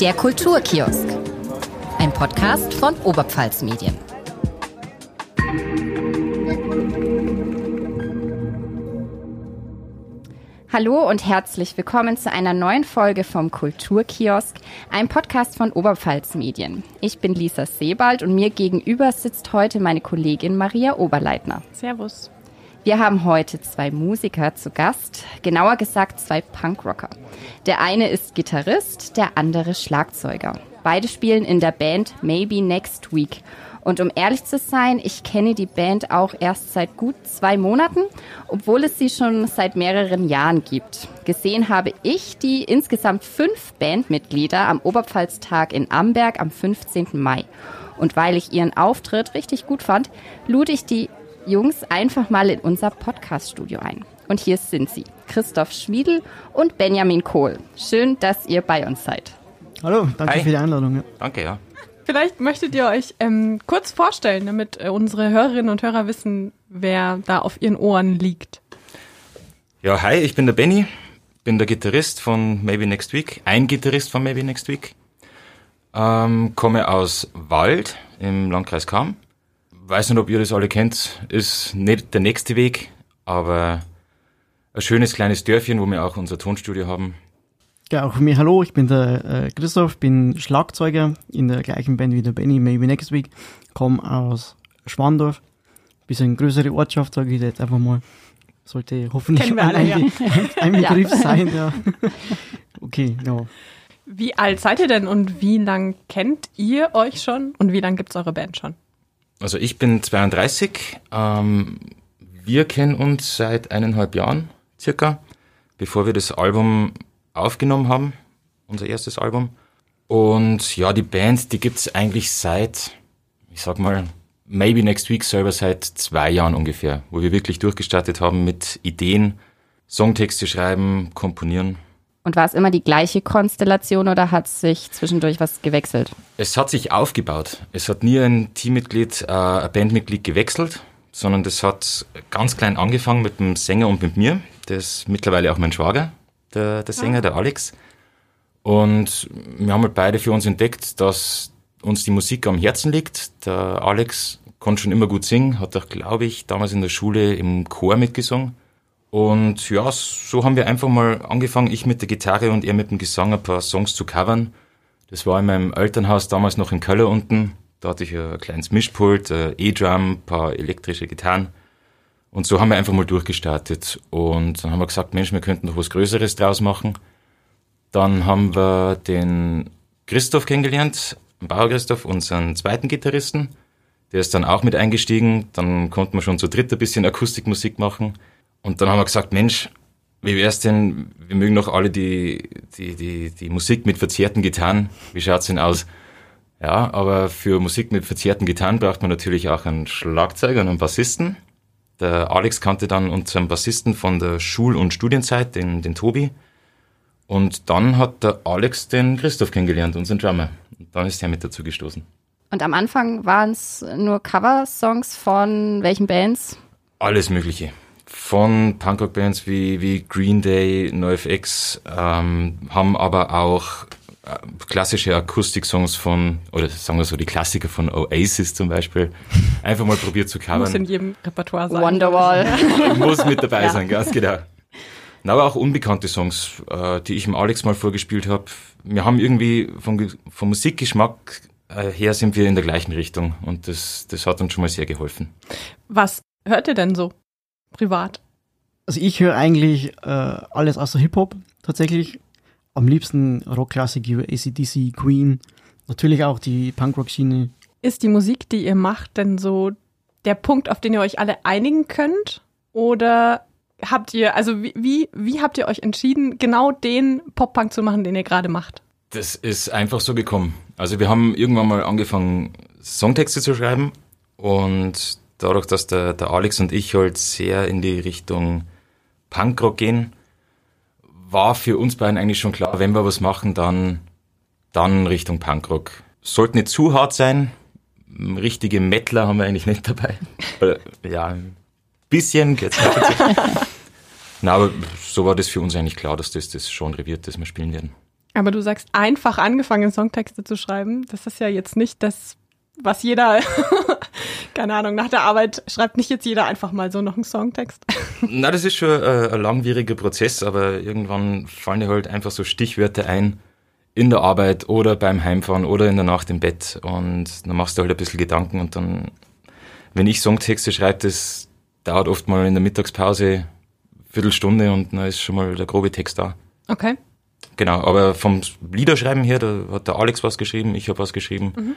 Der Kulturkiosk. Ein Podcast von Oberpfalz Medien. Hallo und herzlich willkommen zu einer neuen Folge vom Kulturkiosk, einem Podcast von Oberpfalz Medien. Ich bin Lisa Sebald und mir gegenüber sitzt heute meine Kollegin Maria Oberleitner. Servus. Wir haben heute zwei Musiker zu Gast, genauer gesagt zwei Punkrocker. Der eine ist Gitarrist, der andere Schlagzeuger. Beide spielen in der Band Maybe Next Week. Und um ehrlich zu sein, ich kenne die Band auch erst seit gut zwei Monaten, obwohl es sie schon seit mehreren Jahren gibt. Gesehen habe ich die insgesamt fünf Bandmitglieder am Oberpfalztag in Amberg am 15. Mai. Und weil ich ihren Auftritt richtig gut fand, lud ich die Jungs einfach mal in unser Podcast-Studio ein. Und hier sind sie, Christoph Schmiedel und Benjamin Kohl. Schön, dass ihr bei uns seid. Hallo, danke Hi. für die Einladung. Ja. Danke, ja. Vielleicht möchtet ihr euch ähm, kurz vorstellen, damit äh, unsere Hörerinnen und Hörer wissen, wer da auf ihren Ohren liegt. Ja, hi, ich bin der Benny, bin der Gitarrist von Maybe Next Week, ein Gitarrist von Maybe Next Week. Ähm, komme aus Wald im Landkreis Kam. Weiß nicht, ob ihr das alle kennt, ist nicht der nächste Weg, aber ein schönes kleines Dörfchen, wo wir auch unser Tonstudio haben. Ja, auch von mir hallo, ich bin der äh, Christoph, bin Schlagzeuger in der gleichen Band wie der Benny, Maybe Next Week, komme aus Schwandorf, bisschen größere Ortschaft, sage ich jetzt einfach mal. Sollte hoffentlich wir ein, alle, ein, ein Begriff sein, ja. Okay, ja. Wie alt seid ihr denn und wie lang kennt ihr euch schon und wie lang gibt's eure Band schon? Also ich bin 32, ähm, wir kennen uns seit eineinhalb Jahren circa, bevor wir das Album aufgenommen haben, unser erstes Album. Und ja, die Band, die gibt's eigentlich seit, ich sag mal, maybe next week selber seit zwei Jahren ungefähr, wo wir wirklich durchgestartet haben mit Ideen, Songtexte schreiben, komponieren. Und war es immer die gleiche Konstellation oder hat sich zwischendurch was gewechselt? Es hat sich aufgebaut. Es hat nie ein Teammitglied, äh, ein Bandmitglied gewechselt, sondern das hat ganz klein angefangen mit dem Sänger und mit mir. Der ist mittlerweile auch mein Schwager, der, der Sänger, der Alex. Und wir haben halt beide für uns entdeckt, dass uns die Musik am Herzen liegt. Der Alex konnte schon immer gut singen, hat auch, glaube ich, damals in der Schule im Chor mitgesungen. Und ja, so haben wir einfach mal angefangen, ich mit der Gitarre und er mit dem Gesang ein paar Songs zu covern. Das war in meinem Elternhaus damals noch in Köln unten. Da hatte ich ein kleines Mischpult, E-Drum, ein paar elektrische Gitarren. Und so haben wir einfach mal durchgestartet. Und dann haben wir gesagt, Mensch, wir könnten noch was Größeres draus machen. Dann haben wir den Christoph kennengelernt, Bauer Christoph, unseren zweiten Gitarristen. Der ist dann auch mit eingestiegen. Dann konnten wir schon zu dritt ein bisschen Akustikmusik machen. Und dann haben wir gesagt, Mensch, wie wär's denn, wir mögen doch alle die, die, die, die Musik mit verzerrten Gitarren. Wie schaut's denn aus? Ja, aber für Musik mit verzerrten Gitarren braucht man natürlich auch einen Schlagzeuger und einen Bassisten. Der Alex kannte dann unseren Bassisten von der Schul- und Studienzeit, den, den Tobi. Und dann hat der Alex den Christoph kennengelernt, unseren Drummer. Und dann ist er mit dazu gestoßen. Und am Anfang waren es nur Coversongs von welchen Bands? Alles Mögliche. Von Punkrock-Bands wie, wie Green Day, NoFX, ähm, haben aber auch äh, klassische Akustik-Songs von, oder sagen wir so, die Klassiker von Oasis zum Beispiel, einfach mal probiert zu Muss covern. in jedem Repertoire sein. Wonderwall. Muss mit dabei Ja. sein, ganz genau. Na, aber auch unbekannte Songs, äh, die ich dem Alex mal vorgespielt habe. Wir haben irgendwie vom, vom Musikgeschmack äh, her sind wir in der gleichen Richtung und das, das hat uns schon mal sehr geholfen. Was hört ihr denn so privat? Also ich höre eigentlich äh, alles außer Hip-Hop, tatsächlich. Am liebsten Rockklassik wie ACDC, Queen, natürlich auch die Punkrock-Schiene. Ist die Musik, die ihr macht, denn so der Punkt, auf den ihr euch alle einigen könnt? Oder habt ihr, also wie, wie, wie habt ihr euch entschieden, genau den Pop-Punk zu machen, den ihr gerade macht? Das ist einfach so gekommen. Also wir haben irgendwann mal angefangen, Songtexte zu schreiben und dadurch, dass der, der Alex und ich halt sehr in die Richtung Punkrock gehen, war für uns beiden eigentlich schon klar, wenn wir was machen, dann, dann Richtung Punkrock. Sollte nicht zu hart sein. Richtige Mettler haben wir eigentlich nicht dabei. Ja, ein bisschen. Na, aber so war das für uns eigentlich klar, dass das das Genre wird, das wir spielen werden. Aber du sagst, einfach angefangen, Songtexte zu schreiben. Das ist ja jetzt nicht das, was jeder, keine Ahnung, nach der Arbeit schreibt nicht jetzt jeder einfach mal so noch einen Songtext. Na, das ist schon äh, ein langwieriger Prozess, aber irgendwann fallen dir halt einfach so Stichwörter ein in der Arbeit oder beim Heimfahren oder in der Nacht im Bett und dann machst du halt ein bisschen Gedanken und dann, wenn ich Songtexte schreibe, das dauert oft mal in der Mittagspause Viertelstunde und dann ist schon mal der grobe Text da. Okay. Genau, aber vom Liederschreiben her, da hat der Alex was geschrieben, ich habe was geschrieben, Mhm.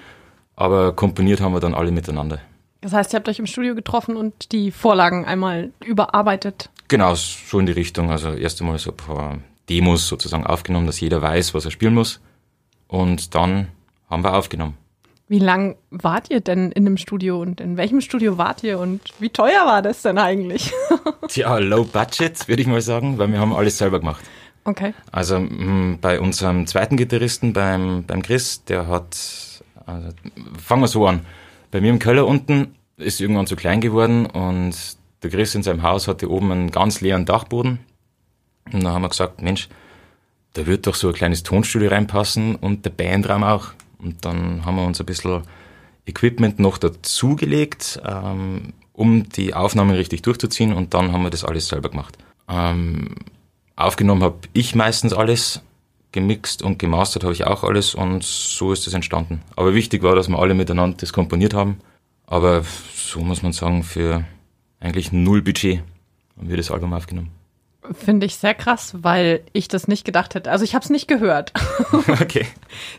aber komponiert haben wir dann alle miteinander. Das heißt, ihr habt euch im Studio getroffen und die Vorlagen einmal überarbeitet. Genau, so in die Richtung. Also erst einmal so ein paar Demos sozusagen aufgenommen, dass jeder weiß, was er spielen muss. Und dann haben wir aufgenommen. Wie lang wart ihr denn in dem Studio und in welchem Studio wart ihr und wie teuer war das denn eigentlich? Tja, low budget, würde ich mal sagen, weil wir haben alles selber gemacht. Okay. Also mh, bei unserem zweiten Gitarristen, beim, beim Chris, der hat, also, fangen wir so an. Bei mir im Keller unten ist irgendwann zu klein geworden und der Chris in seinem Haus hatte oben einen ganz leeren Dachboden. Und dann haben wir gesagt, Mensch, da wird doch so ein kleines Tonstudio reinpassen und der Bandraum auch. Und dann haben wir uns ein bisschen Equipment noch dazugelegt, ähm, um die Aufnahmen richtig durchzuziehen und dann haben wir das alles selber gemacht. Ähm, aufgenommen habe ich meistens alles, gemixt und gemastert habe ich auch alles und so ist es entstanden. Aber wichtig war, dass wir alle miteinander das komponiert haben. Aber so muss man sagen, für eigentlich null Budget haben wir das Album aufgenommen. Finde ich sehr krass, weil ich das nicht gedacht hätte. Also ich habe es nicht gehört. okay,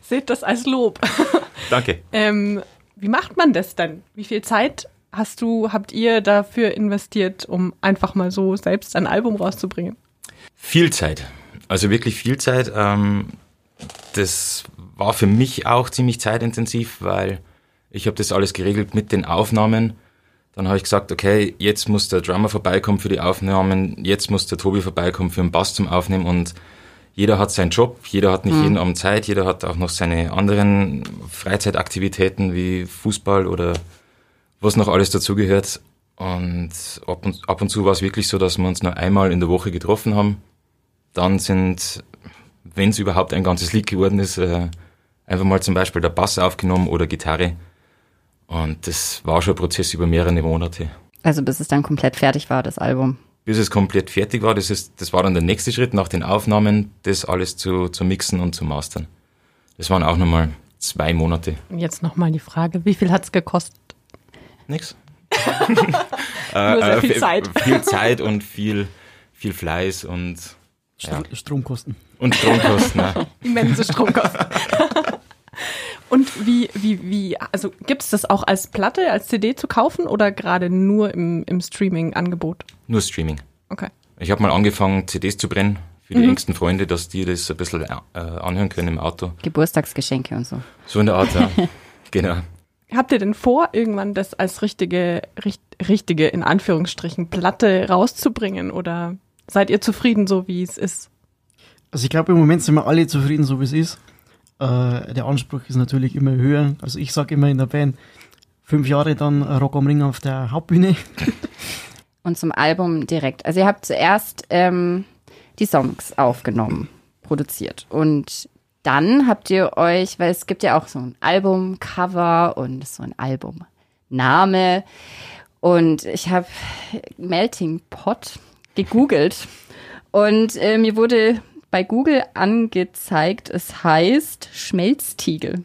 Seht das als Lob. danke. Ähm, wie macht man das denn? Wie viel Zeit hast du, habt ihr dafür investiert, um einfach mal so selbst ein Album rauszubringen? Viel Zeit. Also wirklich viel Zeit. Ähm, das war für mich auch ziemlich zeitintensiv, weil ich habe das alles geregelt mit den Aufnahmen. Dann habe ich gesagt, okay, jetzt muss der Drummer vorbeikommen für die Aufnahmen, jetzt muss der Tobi vorbeikommen für den Bass zum Aufnehmen und jeder hat seinen Job, jeder hat nicht jeden Abend Zeit, jeder hat auch noch seine anderen Freizeitaktivitäten wie Fußball oder was noch alles dazugehört. Und ab, und ab und zu war es wirklich so, dass wir uns nur einmal in der Woche getroffen haben. Dann sind, wenn es überhaupt ein ganzes Lied geworden ist, äh, einfach mal zum Beispiel der Bass aufgenommen oder Gitarre. Und das war schon ein Prozess über mehrere Monate. Also bis es dann komplett fertig war, das Album. Bis es komplett fertig war, das, ist, das war dann der nächste Schritt nach den Aufnahmen, das alles zu, zu mixen und zu mastern. Das waren auch nochmal zwei Monate. Und jetzt nochmal die Frage, wie viel hat's gekostet? Nix. Nur sehr viel f- Zeit. Viel Zeit und viel, viel Fleiß und, ja. Stro Stromkosten. und Stromkosten. ja. Immense Stromkosten. Und wie, wie, wie, also gibt es das auch als Platte, als CD zu kaufen oder gerade nur im, im Streaming-Angebot? Nur Streaming. Okay. Ich habe mal angefangen, CDs zu brennen für die engsten Freunde, dass die das ein bisschen äh, anhören können im Auto. Geburtstagsgeschenke und so. So in der Art, ja. genau. Habt ihr denn vor, irgendwann das als richtige, richt, richtige, in Anführungsstrichen, Platte rauszubringen oder seid ihr zufrieden, so wie es ist? Also ich glaube, im Moment sind wir alle zufrieden, so wie es ist. Äh, der Anspruch ist natürlich immer höher. Also ich sage immer in der Band, fünf Jahre dann Rock am Ring auf der Hauptbühne. Und zum Album direkt. Also ihr habt zuerst ähm, die Songs aufgenommen, produziert. Und dann habt ihr euch, weil es gibt ja auch so ein Albumcover und so ein Albumname. Und ich habe Melting Pot gegoogelt. Und äh, mir wurde bei Google angezeigt, es heißt Schmelztiegel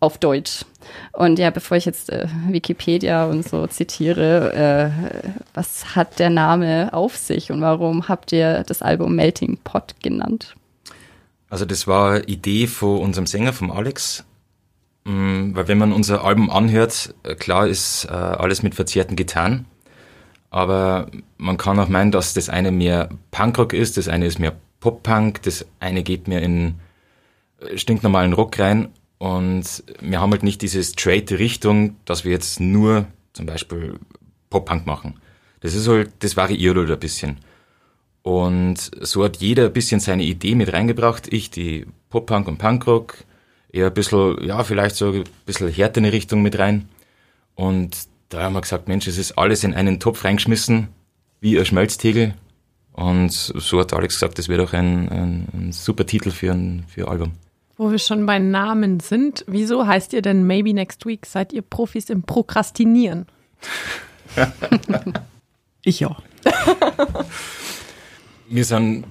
auf Deutsch. Und ja, bevor ich jetzt äh, Wikipedia und so zitiere, äh, was hat der Name auf sich und warum habt ihr das Album Melting Pot genannt? Also das war Idee von unserem Sänger, vom Alex. Mm, Weil wenn man unser Album anhört, äh, klar ist äh, alles mit verzerrten Gitarren. Aber man kann auch meinen, dass das eine mehr Punkrock ist, das eine ist mehr Pop-Punk, das eine geht mehr in äh, stinknormalen Rock rein. Und wir haben halt nicht diese straight Richtung, dass wir jetzt nur zum Beispiel Pop-Punk machen. Das ist halt, das variiert halt ein bisschen. Und so hat jeder ein bisschen seine Idee mit reingebracht. Ich die Pop-Punk und Punkrock, eher ein bisschen, ja, vielleicht so ein bisschen härter in die Richtung mit rein. Und da haben wir gesagt, Mensch, es ist alles in einen Topf reingeschmissen, wie ein Schmelztegel. Und so hat Alex gesagt, das wäre doch ein, ein, ein, super Titel für ein, für ein Album. Wo wir schon bei Namen sind, wieso heißt ihr denn Maybe Next Week? Seid ihr Profis im Prokrastinieren? ich ja. wir sind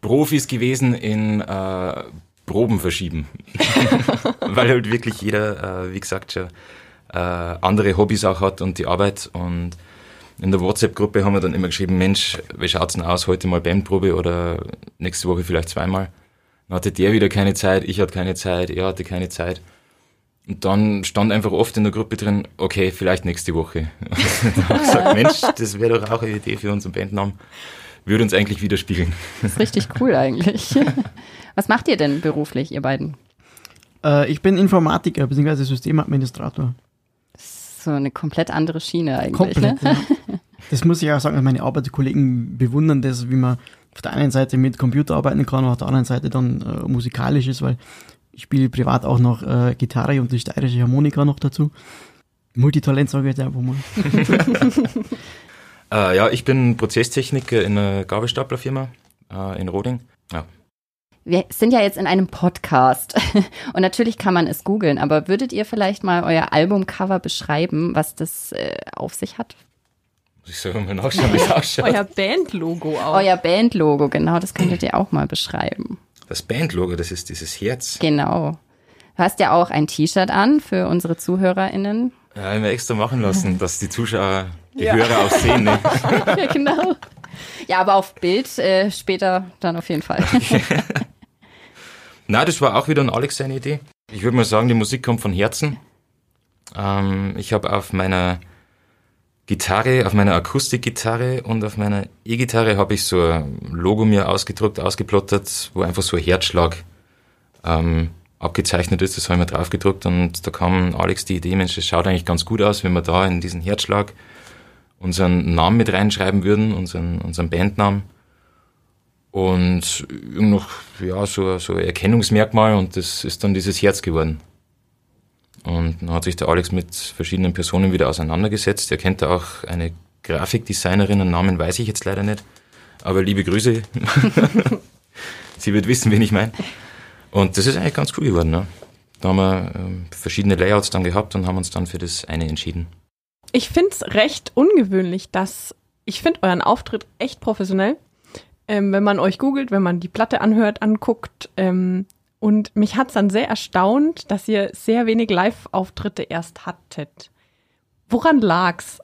Profis gewesen in äh, Proben verschieben. Weil halt wirklich jeder, äh, wie gesagt, schon äh, andere Hobbys auch hat und die Arbeit. Und in der WhatsApp-Gruppe haben wir dann immer geschrieben, Mensch, wie schaut's denn aus, heute mal Bandprobe oder nächste Woche vielleicht zweimal. Dann hatte der wieder keine Zeit, ich hatte keine Zeit, er hatte keine Zeit. Und dann stand einfach oft in der Gruppe drin, okay, vielleicht nächste Woche. dann habe ich gesagt, Mensch, das wäre doch auch eine Idee für unseren Bandnamen. Würde uns eigentlich widerspiegeln. Das ist richtig cool eigentlich. Was macht ihr denn beruflich, ihr beiden? Äh, ich bin Informatiker bzw. Systemadministrator. So eine komplett andere Schiene eigentlich. Komplett, ne? ja. Das muss ich auch sagen, meine Arbeitskollegen bewundern das, wie man auf der einen Seite mit Computer arbeiten kann und auf der anderen Seite dann äh, musikalisch ist, weil ich spiele privat auch noch äh, Gitarre und die steirische Harmonika noch dazu. Multitalent sage ich jetzt einfach mal. äh, ja, ich bin Prozesstechniker in einer Gabelstaplerfirma äh, in Roding. Ja. Wir sind ja jetzt in einem Podcast und natürlich kann man es googeln, aber würdet ihr vielleicht mal euer Albumcover beschreiben, was das äh, auf sich hat? Muss ich selber mal nachschauen, wie es ausschaut. Euer Bandlogo auch. Euer Bandlogo, genau, das könntet ihr auch mal beschreiben. Das Bandlogo, das ist dieses Herz. Genau. Du hast ja auch ein T-Shirt an für unsere ZuhörerInnen. Ja, haben wir extra machen lassen, dass die Zuschauer, die ja. Hörer auch sehen. Ne? ja, genau. Ja, aber auf Bild äh, später dann auf jeden Fall. Na, das war auch wieder ein Alex seine Idee. Ich würde mal sagen, die Musik kommt von Herzen. Ähm, ich habe auf meiner Gitarre, auf meiner Akustikgitarre und auf meiner E-Gitarre habe ich so ein Logo mir ausgedruckt, ausgeplottert, wo einfach so ein Herzschlag ähm, abgezeichnet ist. Das habe ich mir drauf gedruckt und da kam Alex die Idee, Mensch, das schaut eigentlich ganz gut aus, wenn wir da in diesen Herzschlag unseren Namen mit reinschreiben würden, unseren, unseren Bandnamen. Und noch, ja, so, so Erkennungsmerkmal und das ist dann dieses Herz geworden. Und dann hat sich der Alex mit verschiedenen Personen wieder auseinandergesetzt. Er kennt da auch eine Grafikdesignerin, einen Namen weiß ich jetzt leider nicht. Aber liebe Grüße. Sie wird wissen, wen ich meine. Und das ist eigentlich ganz cool geworden. Ne? Da haben wir ähm, verschiedene Layouts dann gehabt und haben uns dann für das eine entschieden. Ich finde es recht ungewöhnlich, dass ich finde euren Auftritt echt professionell. Ähm, wenn man euch googelt, wenn man die Platte anhört, anguckt, ähm, und mich hat es dann sehr erstaunt, dass ihr sehr wenig Live-Auftritte erst hattet. Woran lag's?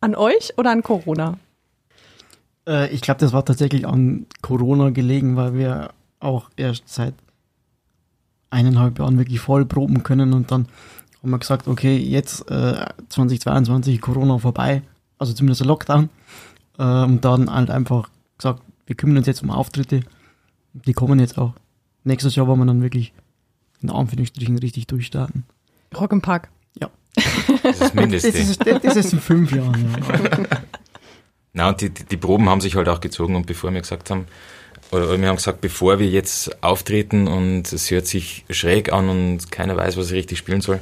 An euch oder an Corona? Äh, ich glaube, das war tatsächlich an Corona gelegen, weil wir auch erst seit eineinhalb Jahren wirklich voll proben können und dann haben wir gesagt, okay, jetzt äh, 2022 Corona vorbei, also zumindest der Lockdown. Äh, und dann halt einfach gesagt, wir kümmern uns jetzt um Auftritte. Die kommen jetzt auch nächstes Jahr wollen wir dann wirklich in Anführungsstrichen richtig durchstarten. Rock im Park. Ja. Das ist Mindeste. Das ist, das ist in fünf Jahren. Ja. Na, und die, die Proben haben sich halt auch gezogen und bevor wir gesagt haben, oder wir haben gesagt, bevor wir jetzt auftreten und es hört sich schräg an und keiner weiß, was ich richtig spielen soll,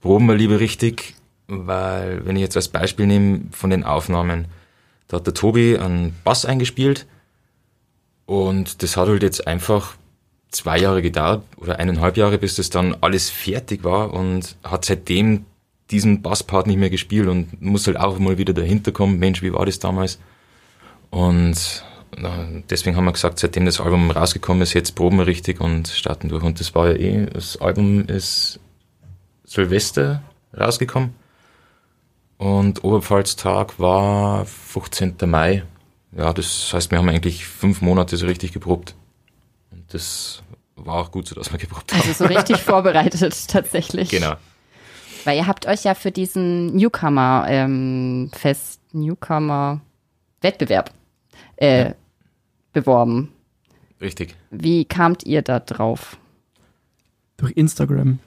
proben wir lieber richtig, weil wenn ich jetzt als Beispiel nehme von den Aufnahmen, da hat der Tobi einen Bass eingespielt und das hat halt jetzt einfach zwei Jahre gedauert oder eineinhalb Jahre, bis das dann alles fertig war und hat seitdem diesen Basspart nicht mehr gespielt und muss halt auch mal wieder dahinter kommen, Mensch, wie war das damals? Und deswegen haben wir gesagt, seitdem das Album rausgekommen ist, jetzt proben wir richtig und starten durch. Und das war ja eh, das Album ist Silvester rausgekommen und Oberpfalztag war 15. Mai. Ja, das heißt, wir haben eigentlich fünf Monate so richtig geprobt. Und das war auch gut so, dass wir geprobt haben. Also so richtig vorbereitet tatsächlich. Genau. Weil ihr habt euch ja für diesen Newcomer ähm, Fest, Newcomer Wettbewerb äh, ja. beworben. Richtig. Wie kamt ihr da drauf? Durch Instagram.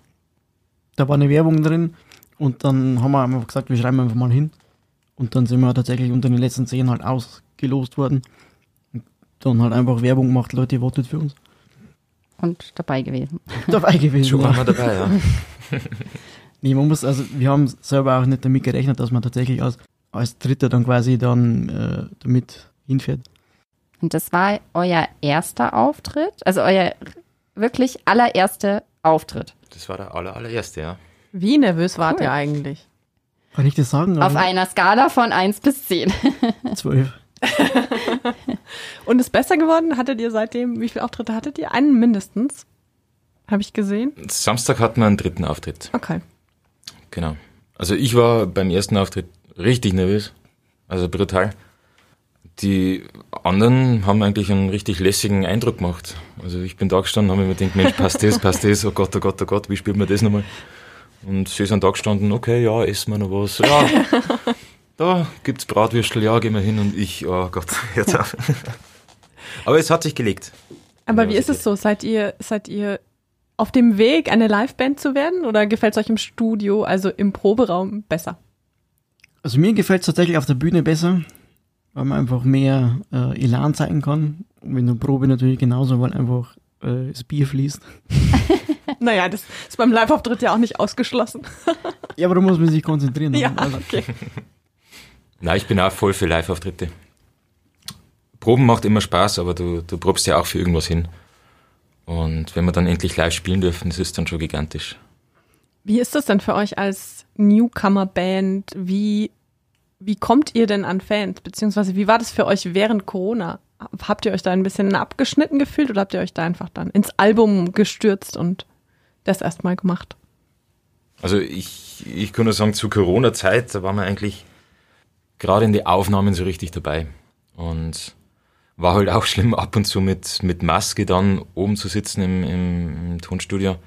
Da war eine Werbung drin und dann haben wir einfach gesagt, wir schreiben einfach mal hin. Und dann sind wir tatsächlich unter den letzten zehn halt ausgelost worden. Und dann halt einfach Werbung gemacht, Leute, wartet für uns und dabei gewesen. Dabei gewesen. Schon waren wir dabei, ja. nee, man muss, also wir haben selber auch nicht damit gerechnet, dass man tatsächlich als, als Dritter dann quasi dann äh, damit hinfährt. Und das war euer erster Auftritt, also euer wirklich allererster Auftritt. Das war der aller, allererste, ja. Wie nervös wart Cool. ihr eigentlich? Kann ich das sagen? Auf einer Skala von 1 bis 10. zwölf. Und ist besser geworden? Hattet ihr seitdem, wie viele Auftritte hattet ihr? Einen mindestens. Habe ich gesehen. Samstag hatten wir einen dritten Auftritt. Okay. Genau. Also ich war beim ersten Auftritt richtig nervös. Also brutal. Die anderen haben eigentlich einen richtig lässigen Eindruck gemacht. Also ich bin da gestanden, habe mir gedacht, Mensch, passt das, passt das, oh Gott, oh Gott, oh Gott, wie spielt man das nochmal? Und sie sind da gestanden, okay, ja, essen wir noch was. Ja, da gibt's Bratwürstel, ja, gehen wir hin. Und ich, oh Gott, jetzt auf. Aber es hat sich gelegt. Aber Ja, wie ist es so? Seid ihr, seid ihr auf dem Weg, eine Liveband zu werden? Oder gefällt es euch im Studio, also im Proberaum, besser? Also mir gefällt es tatsächlich auf der Bühne besser, weil man einfach mehr äh, Elan zeigen kann. Und wenn du Probe natürlich genauso, weil einfach äh, das Bier fließt. Naja, das ist beim Live-Auftritt ja auch nicht ausgeschlossen. Ja, aber da muss man sich konzentrieren. Ja, Also, okay. Nein, ich bin auch voll für Live-Auftritte. Proben macht immer Spaß, aber du, du probst ja auch für irgendwas hin. Und wenn wir dann endlich live spielen dürfen, das ist dann schon gigantisch. Wie ist das denn für euch als Newcomer-Band? Wie, wie kommt ihr denn an Fans? Beziehungsweise wie war das für euch während Corona? Habt ihr euch da ein bisschen abgeschnitten gefühlt oder habt ihr euch da einfach dann ins Album gestürzt und das erstmal gemacht? Also ich, ich kann nur sagen, zu Corona-Zeit, da waren wir eigentlich gerade in die Aufnahmen so richtig dabei. Und war halt auch schlimm, ab und zu mit, mit Maske dann oben zu sitzen im, im, im Tonstudio.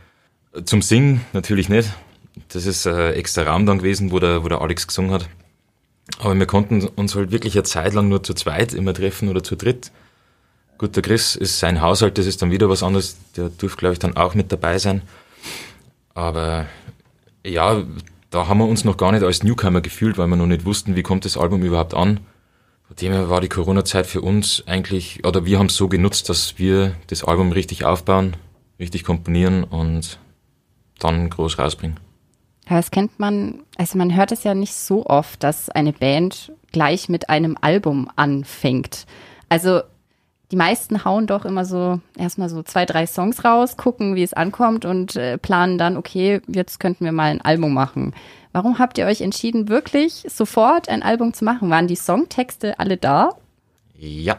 Zum Singen natürlich nicht. Das ist ein extra Raum dann gewesen, wo der, wo der Alex gesungen hat. Aber wir konnten uns halt wirklich eine Zeit lang nur zu zweit immer treffen oder zu dritt. Gut, der Chris ist sein Haushalt, das ist dann wieder was anderes. Der durfte, glaube ich, dann auch mit dabei sein. Aber ja, da haben wir uns noch gar nicht als Newcomer gefühlt, weil wir noch nicht wussten, wie kommt das Album überhaupt an. Von dem her war die Corona-Zeit für uns eigentlich, oder wir haben es so genutzt, dass wir das Album richtig aufbauen, richtig komponieren und dann groß rausbringen. Ja, das kennt man, also man hört es ja nicht so oft, dass eine Band gleich mit einem Album anfängt. Also die meisten hauen doch immer so erstmal so zwei, drei Songs raus, gucken, wie es ankommt und äh, planen dann, okay, jetzt könnten wir mal ein Album machen. Warum habt ihr euch entschieden, wirklich sofort ein Album zu machen? Waren die Songtexte alle da? Ja,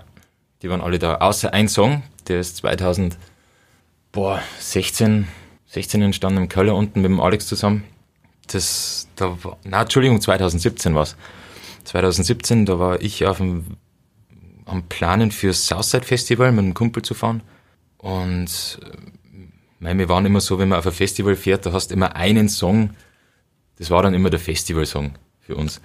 die waren alle da, außer ein Song, der ist 2016 16 entstanden im Keller unten mit dem Alex zusammen. Das, da war, na, Entschuldigung, 2017 war's. 2017, da war ich auf dem, am Planen fürs Southside Festival mit einem Kumpel zu fahren. Und äh, mei, wir waren immer so, wenn man auf ein Festival fährt, da hast du immer einen Song, das war dann immer der Festivalsong für uns.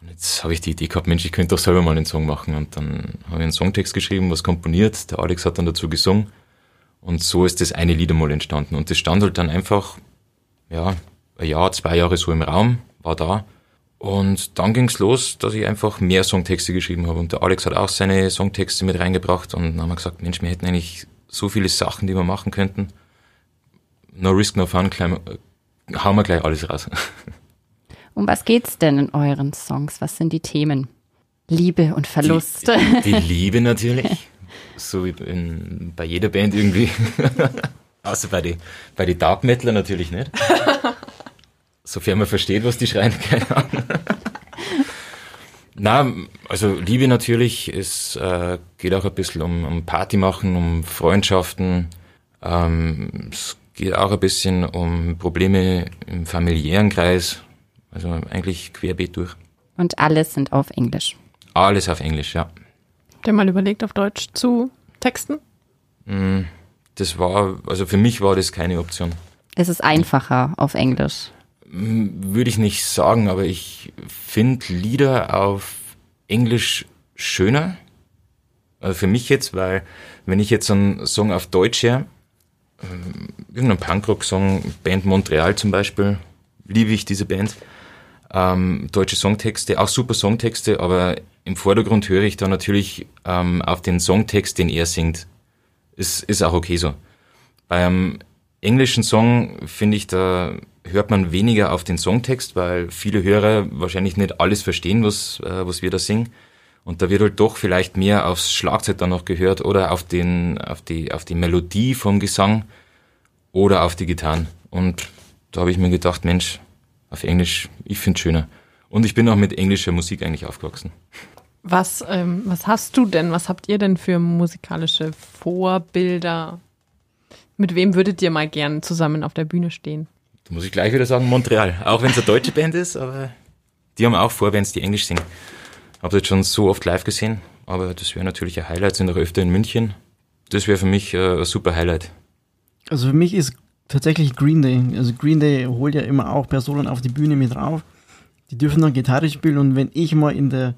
Und jetzt habe ich die Idee gehabt, Mensch, ich könnte doch selber mal einen Song machen. Und dann habe ich einen Songtext geschrieben, was komponiert. Der Alex hat dann dazu gesungen. Und so ist das eine Lied einmal entstanden. Und das stand halt dann einfach, ja, ein Jahr, zwei Jahre so im Raum, war da. Und dann ging's los, dass ich einfach mehr Songtexte geschrieben habe. Und der Alex hat auch seine Songtexte mit reingebracht. Und dann haben wir gesagt, Mensch, wir hätten eigentlich so viele Sachen, die wir machen könnten. No risk, no fun, gleich, äh, hauen wir gleich alles raus. Um was geht's denn in euren Songs? Was sind die Themen? Liebe und Verlust. Die, die Liebe natürlich. So wie in, bei jeder Band irgendwie. Außer bei den bei die Dark Metaler natürlich nicht. Sofern man versteht, was die schreien, keine Ahnung. Na, also Liebe natürlich, es äh, geht auch ein bisschen um, um Party machen, um Freundschaften. Ähm, es geht auch ein bisschen um Probleme im familiären Kreis. Also eigentlich querbeet durch. Und alles sind auf Englisch. Alles auf Englisch, ja. Habt ihr mal überlegt, auf Deutsch zu texten? Das war, also für mich war das keine Option. Es ist einfacher auf Englisch. Würde ich nicht sagen, aber ich finde Lieder auf Englisch schöner. Also für mich jetzt, weil wenn ich jetzt einen Song auf Deutsch her, ähm, irgendeinen Punkrock-Song, Band Montreal zum Beispiel, liebe ich diese Band. Ähm, deutsche Songtexte, auch super Songtexte, aber im Vordergrund höre ich da natürlich ähm, auf den Songtext, den er singt. Ist, ist auch okay so. Beim englischen Song finde ich, da hört man weniger auf den Songtext, weil viele Hörer wahrscheinlich nicht alles verstehen, was, äh, was wir da singen. Und da wird halt doch vielleicht mehr aufs Schlagzeug dann noch gehört oder auf den, auf die, auf die Melodie vom Gesang oder auf die Gitarren. Und da habe ich mir gedacht, Mensch, auf Englisch, ich finde schöner. Und ich bin auch mit englischer Musik eigentlich aufgewachsen. Was, ähm, was hast du denn? Was habt ihr denn für musikalische Vorbilder? Mit wem würdet ihr mal gern zusammen auf der Bühne stehen? Da muss ich gleich wieder sagen, Montreal. Auch wenn es eine deutsche Band ist, aber die haben auch Vorbands, die Englisch singen. Habe jetzt schon so oft live gesehen, aber das wäre natürlich ein Highlight. Sind auch öfter in München. Das wäre für mich äh, ein super Highlight. Also für mich ist tatsächlich Green Day. Also Green Day holt ja immer auch Personen auf die Bühne mit rauf. Die dürfen dann Gitarre spielen und wenn ich mal in der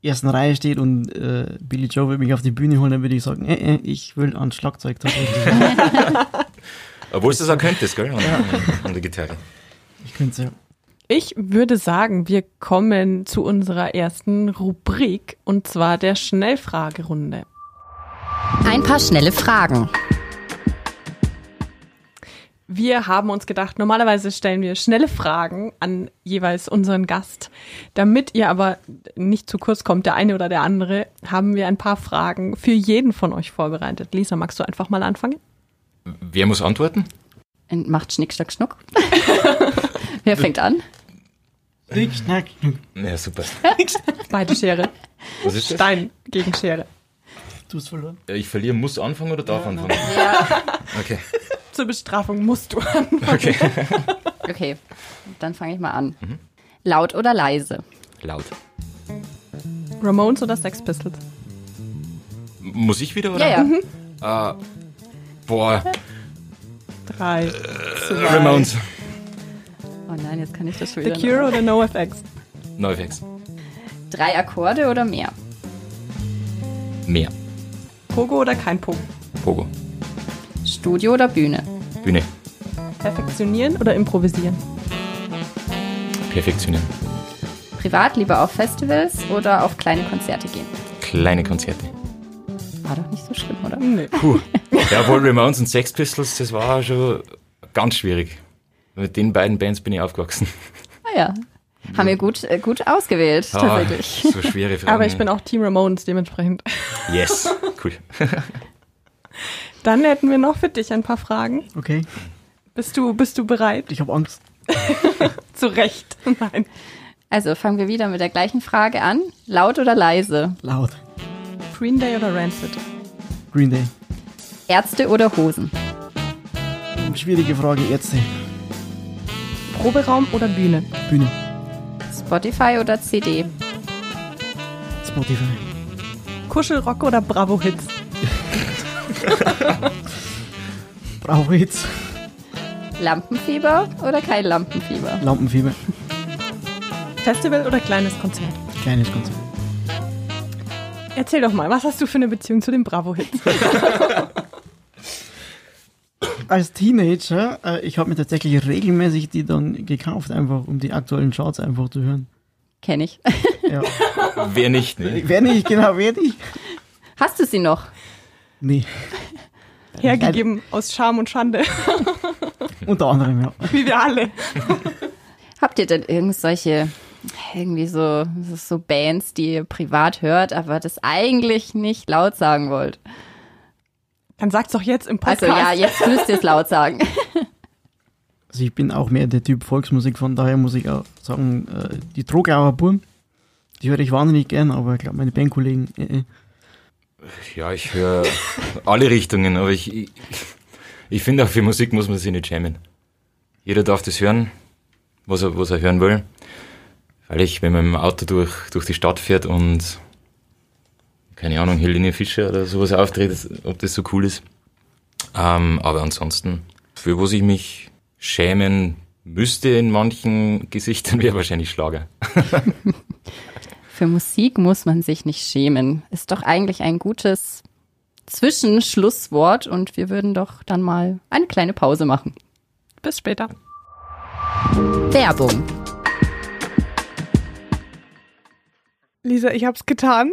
ersten Reihe steht und äh, Billy Joe will mich auf die Bühne holen, dann würde ich sagen, äh, äh, ich will ans Schlagzeug tatsächlich. Obwohl es das auch könntest, gell? An, an, an der Gitarre. ich könnte ja. Ich würde sagen, wir kommen zu unserer ersten Rubrik und zwar der Schnellfragerunde. Ein paar schnelle Fragen. Wir haben uns gedacht, normalerweise stellen wir schnelle Fragen an jeweils unseren Gast. Damit ihr aber nicht zu kurz kommt, der eine oder der andere, haben wir ein paar Fragen für jeden von euch vorbereitet. Lisa, magst du einfach mal anfangen? Wer muss antworten? Und macht Schnick, Schnack, Schnuck. Wer fängt an? Schnick, schnack, schnuck. Ja, super. Beide Schere. Was ist das? Stein gegen Schere. Du hast verloren. Ja, Ich verliere, muss anfangen oder darf anfangen? Okay. Zur Bestrafung musst du an. okay. Okay, dann fange ich mal an. Laut oder leise? Laut. Ramones oder Sex Pistols? Muss ich wieder, oder? Ja, ja. Äh, boah, Drei. zwei. Ramones. Oh nein, jetzt kann ich das schon The wieder. Cure oder NoFX? Neufex. Drei Akkorde oder mehr? Mehr. Pogo oder kein Pogo? Pogo. Studio oder Bühne? Bühne. Perfektionieren oder improvisieren? Perfektionieren. Privat lieber auf Festivals oder auf kleine Konzerte gehen? Kleine Konzerte. War doch nicht so schlimm, oder? Nee. Puh. Ja, wohl Ramones und Sex Pistols, das war schon ganz schwierig. Mit den beiden Bands bin ich aufgewachsen. Ah ja. Haben wir gut, äh, gut ausgewählt, Ah, tatsächlich. so schwere Fragen. Aber ich bin auch Team Ramones dementsprechend. Yes, cool. Dann hätten wir noch für dich ein paar Fragen. Okay, Bist du, bist du bereit? ich habe Angst. Zu Recht. Nein. Also fangen wir wieder mit der gleichen Frage an. Laut oder leise? Laut. Green Day oder Rancid? Green Day. Ärzte oder Hosen? Schwierige Frage, Ärzte. Proberaum oder Bühne? Bühne. Spotify oder CD? Spotify. Kuschelrock oder Bravo Hits? Brauche jetzt. Lampenfieber oder kein Lampenfieber? Lampenfieber. Festival oder kleines Konzert? Kleines Konzert. Erzähl doch mal, was hast du für eine Beziehung zu den Bravo Hits? Als Teenager, äh, ich habe mir tatsächlich regelmäßig die dann gekauft, einfach um die aktuellen Charts einfach zu hören. Kenn ich. Ja. Wer nicht, ne? wer nicht, genau, wer nicht? Hast du sie noch? Nee, Hergegeben aus Scham und Schande, unter anderem, ja. wie wir alle. Habt ihr denn irgend solche, irgendwie so, so Bands, die ihr privat hört, aber das eigentlich nicht laut sagen wollt? Dann sag's doch jetzt im Podcast. Also ja, jetzt müsst ihr es laut sagen. Also ich bin auch mehr der Typ Volksmusik, von daher muss ich auch sagen, äh, die Trogauer Burm, die höre ich wahnsinnig gern, aber ich glaube, meine Bandkollegen, äh, äh. Ja, ich höre alle Richtungen, aber ich, ich, ich finde auch für Musik muss man sich nicht schämen. Jeder darf das hören, was er, was er hören will. Weil ich, wenn man im Auto durch, durch die Stadt fährt und, keine Ahnung, Helene Fischer oder sowas auftritt, ob das so cool ist. Ähm, aber ansonsten, für was ich mich schämen müsste in manchen Gesichtern, wäre wahrscheinlich Schlager. Für Musik muss man sich nicht schämen. Ist doch eigentlich ein gutes Zwischenschlusswort und wir würden doch dann mal eine kleine Pause machen. Bis später. Werbung. Lisa, ich hab's getan.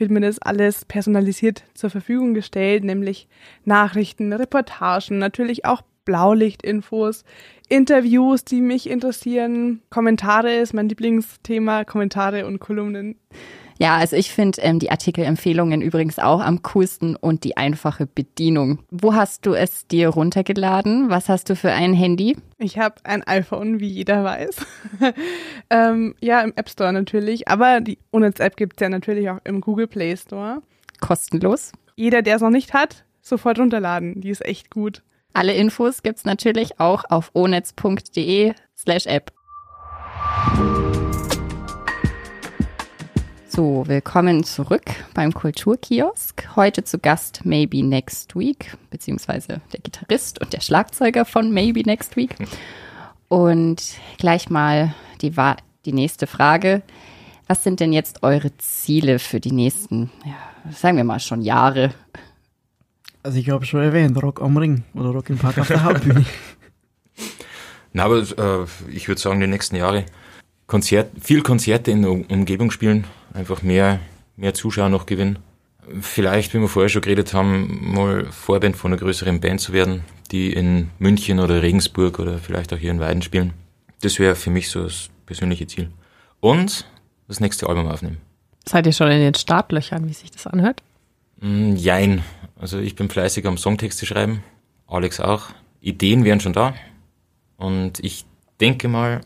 wird mir das alles personalisiert zur Verfügung gestellt, nämlich Nachrichten, Reportagen, natürlich auch Blaulichtinfos, Interviews, die mich interessieren, Kommentare ist mein Lieblingsthema, Kommentare und Kolumnen. Ja, also ich finde ähm, die Artikelempfehlungen übrigens auch am coolsten und die einfache Bedienung. Wo hast du es dir runtergeladen? Was hast du für ein Handy? Ich habe ein iPhone, wie jeder weiß. ähm, ja, im App Store natürlich, aber die Unnetz-App gibt's ja natürlich auch im Google Play Store. Kostenlos. Jeder, der es noch nicht hat, sofort runterladen. Die ist echt gut. Alle Infos gibt's natürlich auch auf onetz.de slash app. So, willkommen zurück beim Kulturkiosk. Heute zu Gast Maybe Next Week, beziehungsweise der Gitarrist und der Schlagzeuger von Maybe Next Week. Und gleich mal die, die nächste Frage. Was sind denn jetzt eure Ziele für die nächsten, ja, sagen wir mal schon Jahre? Also ich habe schon erwähnt, Rock am Ring oder Rock im Park auf der Hauptbühne. Na, aber äh, ich würde sagen, die nächsten Jahre Konzert, viel Konzerte in der Umgebung spielen, einfach mehr, mehr Zuschauer noch gewinnen. Vielleicht, wie wir vorher schon geredet haben, mal Vorband von einer größeren Band zu werden, die in München oder Regensburg oder vielleicht auch hier in Weiden spielen. Das wäre für mich so das persönliche Ziel. Und das nächste Album aufnehmen. Seid ihr schon in den Startlöchern, wie sich das anhört? Mm, jein. Also ich bin fleißig am Songtexte schreiben. Alex auch. Ideen wären schon da. Und ich denke mal,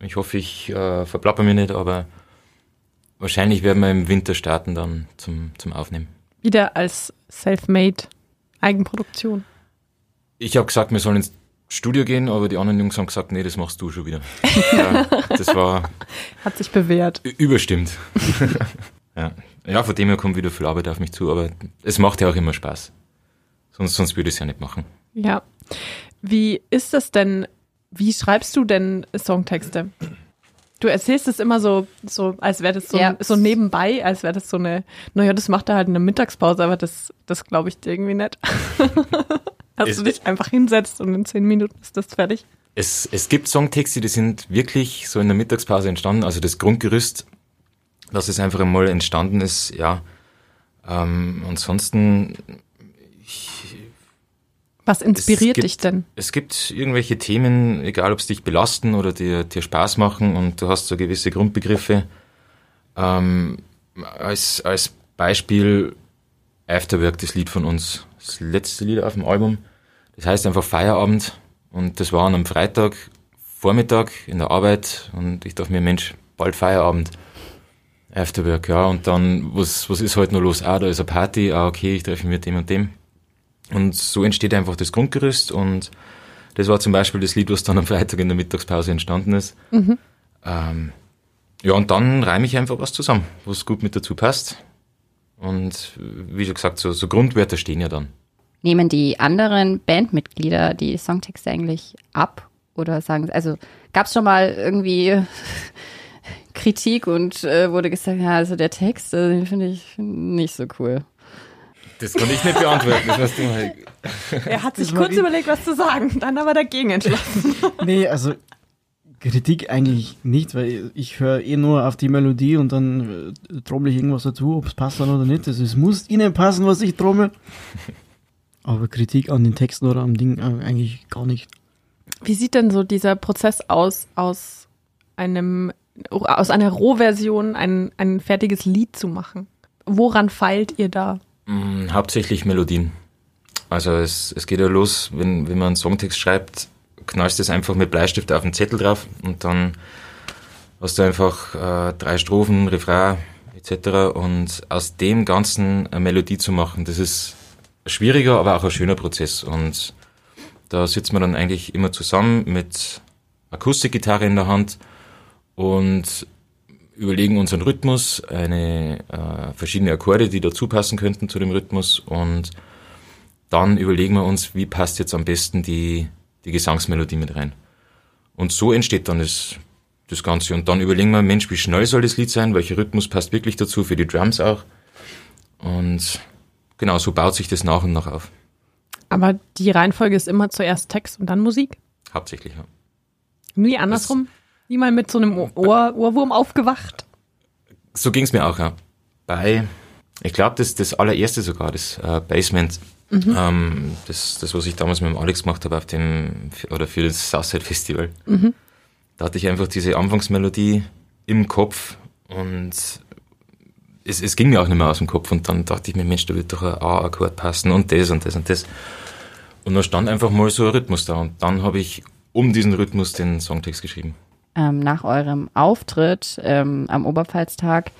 ich hoffe, ich äh, verplapper mich nicht, aber wahrscheinlich werden wir im Winter starten dann zum, zum Aufnehmen. Wieder als Self-Made Eigenproduktion. Ich habe gesagt, wir sollen ins Studio gehen, aber die anderen Jungs haben gesagt, nee, das machst du schon wieder. ja, das war. Hat sich bewährt. Überstimmt. ja. Ja, von dem her kommt wieder viel Arbeit auf mich zu, aber es macht ja auch immer Spaß. Sonst, sonst würde ich es ja nicht machen. Ja. Wie ist das denn wie schreibst du denn Songtexte? Du erzählst es immer so, so als wäre das so, ja. so nebenbei, als wäre das so eine, naja, das macht er halt in der Mittagspause, aber das, das glaube ich dir irgendwie nicht. Dass du dich einfach hinsetzt und in zehn Minuten ist das fertig. Es, es gibt Songtexte, die sind wirklich so in der Mittagspause entstanden. Also das Grundgerüst, dass es einfach einmal entstanden ist, ja. Ähm, ansonsten, ich, was inspiriert gibt, dich denn? Es gibt irgendwelche Themen, egal ob es dich belasten oder dir, dir Spaß machen und du hast so gewisse Grundbegriffe. Ähm, als, als Beispiel Afterwork, das Lied von uns, das letzte Lied auf dem Album. Das heißt einfach Feierabend und das war an einem Freitag Vormittag in der Arbeit und ich dachte mir, Mensch, bald Feierabend. Afterwork, ja, und dann, was, was ist heute noch los? Ah, da ist eine Party, ah, okay, ich treffe mich mit dem und dem. Und so entsteht einfach das Grundgerüst und das war zum Beispiel das Lied, was dann am Freitag in der Mittagspause entstanden ist. Mhm. Ähm, ja, und dann reime ich einfach was zusammen, was gut mit dazu passt. Und wie schon gesagt, so, so Grundwörter stehen ja dann. Nehmen die anderen Bandmitglieder die Songtexte eigentlich ab? Oder sagen sie, also gab es schon mal irgendwie Kritik und äh, wurde gesagt, ja, also der Text, also den finde ich nicht so cool. Das kann ich nicht beantworten. Das weißt du mal. Er hat sich kurz überlegt, was zu sagen, dann aber dagegen entschlossen. Nee, also Kritik eigentlich nicht, weil ich höre eh nur auf die Melodie und dann äh, trommel ich irgendwas dazu, ob es passt dann oder nicht. Also es muss ihnen passen, was ich trommel. Aber Kritik an den Texten oder am Ding äh, eigentlich gar nicht. Wie sieht denn so dieser Prozess aus, aus einem, aus einer Rohversion ein, ein fertiges Lied zu machen? Woran feilt ihr da? Mm, hauptsächlich Melodien. Also es, es geht ja los, wenn, wenn man einen Songtext schreibt, knallst du es einfach mit Bleistift auf den Zettel drauf und dann hast du einfach äh, drei Strophen, Refrain etc. Und aus dem Ganzen eine Melodie zu machen, das ist schwieriger, aber auch ein schöner Prozess. Und da sitzt man dann eigentlich immer zusammen mit Akustikgitarre in der Hand und überlegen unseren Rhythmus, eine äh, verschiedene Akkorde, die dazu passen könnten zu dem Rhythmus und dann überlegen wir uns, wie passt jetzt am besten die, die Gesangsmelodie mit rein. Und so entsteht dann das, das Ganze. Und dann überlegen wir, Mensch, wie schnell soll das Lied sein? Welcher Rhythmus passt wirklich dazu? Für die Drums auch. Und genau, so baut sich das nach und nach auf. Aber die Reihenfolge ist immer zuerst Text und dann Musik? Hauptsächlich, ja. Nie andersrum? Nie mal mit so einem Ohr Ohrwurm aufgewacht? So ging es mir auch, ja. Bei, ich glaube, das das allererste sogar, das äh, Basement, mhm. ähm, das, das, was ich damals mit dem Alex gemacht habe auf dem, oder für das Southside Festival. Mhm. Da hatte ich einfach diese Anfangsmelodie im Kopf und es, es ging mir auch nicht mehr aus dem Kopf und dann dachte ich mir, Mensch, da wird doch ein A-Akkord passen und das und das und das. Und dann stand einfach mal so ein Rhythmus da und dann habe ich um diesen Rhythmus den Songtext geschrieben. Ähm, nach eurem Auftritt ähm, am Oberpfalztag,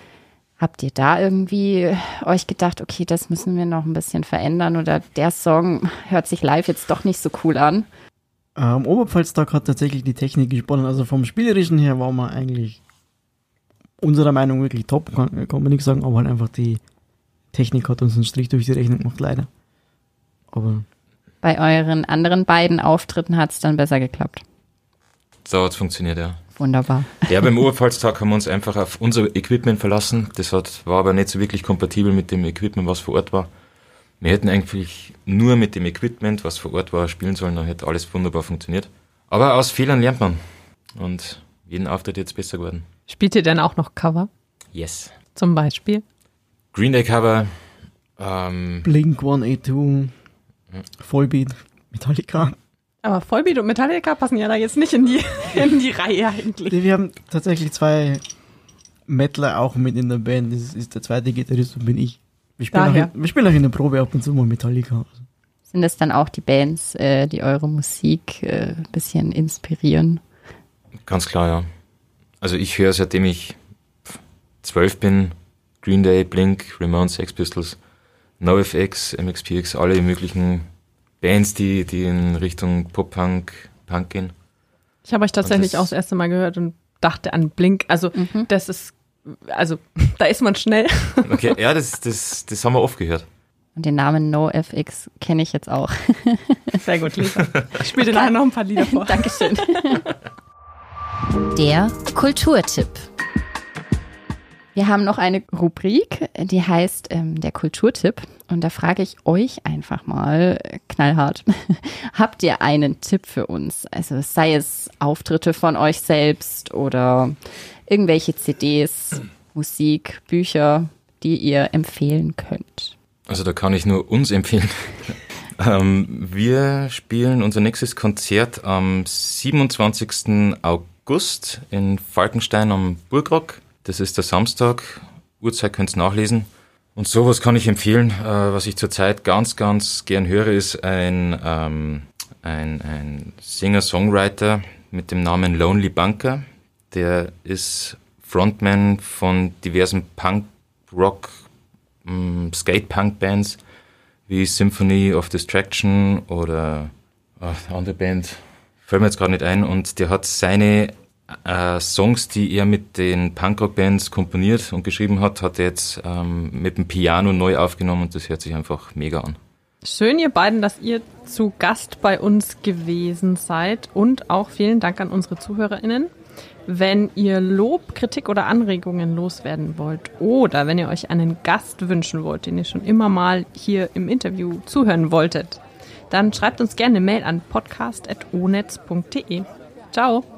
habt ihr da irgendwie euch gedacht, okay, das müssen wir noch ein bisschen verändern oder der Song hört sich live jetzt doch nicht so cool an? Am Oberpfalztag hat tatsächlich die Technik gesponnen. Also vom Spielerischen her war man eigentlich unserer Meinung wirklich top, kann, kann man nicht sagen, aber halt einfach die Technik hat uns einen Strich durch die Rechnung gemacht, leider. Aber. Bei euren anderen beiden Auftritten hat es dann besser geklappt. So hat es funktioniert, ja. Wunderbar. Ja, beim Oberpfalztag haben wir uns einfach auf unser Equipment verlassen. Das hat, war aber nicht so wirklich kompatibel mit dem Equipment, was vor Ort war. Wir hätten eigentlich nur mit dem Equipment, was vor Ort war, spielen sollen, dann hätte alles wunderbar funktioniert. Aber aus Fehlern lernt man. Und jeden Auftritt jetzt besser geworden. Spielt ihr denn auch noch Cover? Yes. Zum Beispiel? Green Day Cover. Ähm, Blink 182. Vollbeat. Metallica. Aber Vollbeat und Metallica passen ja da jetzt nicht in die, in die Reihe eigentlich. Wir haben tatsächlich zwei Metaler auch mit in der Band. Das ist der zweite Gitarrist und bin ich. Wir spielen, auch in, wir spielen auch in der Probe ab und zu mal Metallica. Sind das dann auch die Bands, äh, die eure Musik äh, ein bisschen inspirieren? Ganz klar, ja. Also ich höre seitdem ich zwölf bin, Green Day, Blink, Ramones, Sex Pistols, NoFX, MXPX, alle möglichen Bands, die, die in Richtung Pop-Punk, Punk gehen. Ich habe euch tatsächlich das, auch das erste Mal gehört und dachte an Blink. Also mhm. das ist, also da ist man schnell. Okay, ja, das, das, das haben wir oft gehört. Und den Namen NoFX kenne ich jetzt auch. Sehr gut, Lisa. Ich spiele dir nachher noch ein paar Lieder vor. Dankeschön. Der Kulturtipp. Wir haben noch eine Rubrik, die heißt ähm, der Kulturtipp. Und da frage ich euch einfach mal äh, knallhart, habt ihr einen Tipp für uns? Also sei es Auftritte von euch selbst oder irgendwelche CDs, Musik, Bücher, die ihr empfehlen könnt. Also da kann ich nur uns empfehlen. ähm, wir spielen unser nächstes Konzert am 27. August in Falkenstein am Burgrock. Das ist der Samstag. Uhrzeit könnt ihr nachlesen. Und sowas kann ich empfehlen. Äh, was ich zurzeit ganz, ganz gern höre, ist ein, ähm, ein, ein Singer-Songwriter mit dem Namen Lonely Bunker. Der ist Frontman von diversen Punk, Rock, ähm, Skate-Punk-Bands wie Symphony of Distraction oder äh, andere Band. Fällt mir jetzt gerade nicht ein. Und der hat seine äh, Songs, die er mit den Punkrock-Bands komponiert und geschrieben hat, hat er jetzt ähm, mit dem Piano neu aufgenommen und das hört sich einfach mega an. Schön, ihr beiden, dass ihr zu Gast bei uns gewesen seid und auch vielen Dank an unsere ZuhörerInnen. Wenn ihr Lob, Kritik oder Anregungen loswerden wollt oder wenn ihr euch einen Gast wünschen wollt, den ihr schon immer mal hier im Interview zuhören wolltet, dann schreibt uns gerne eine Mail an podcast.onetz.de. Ciao!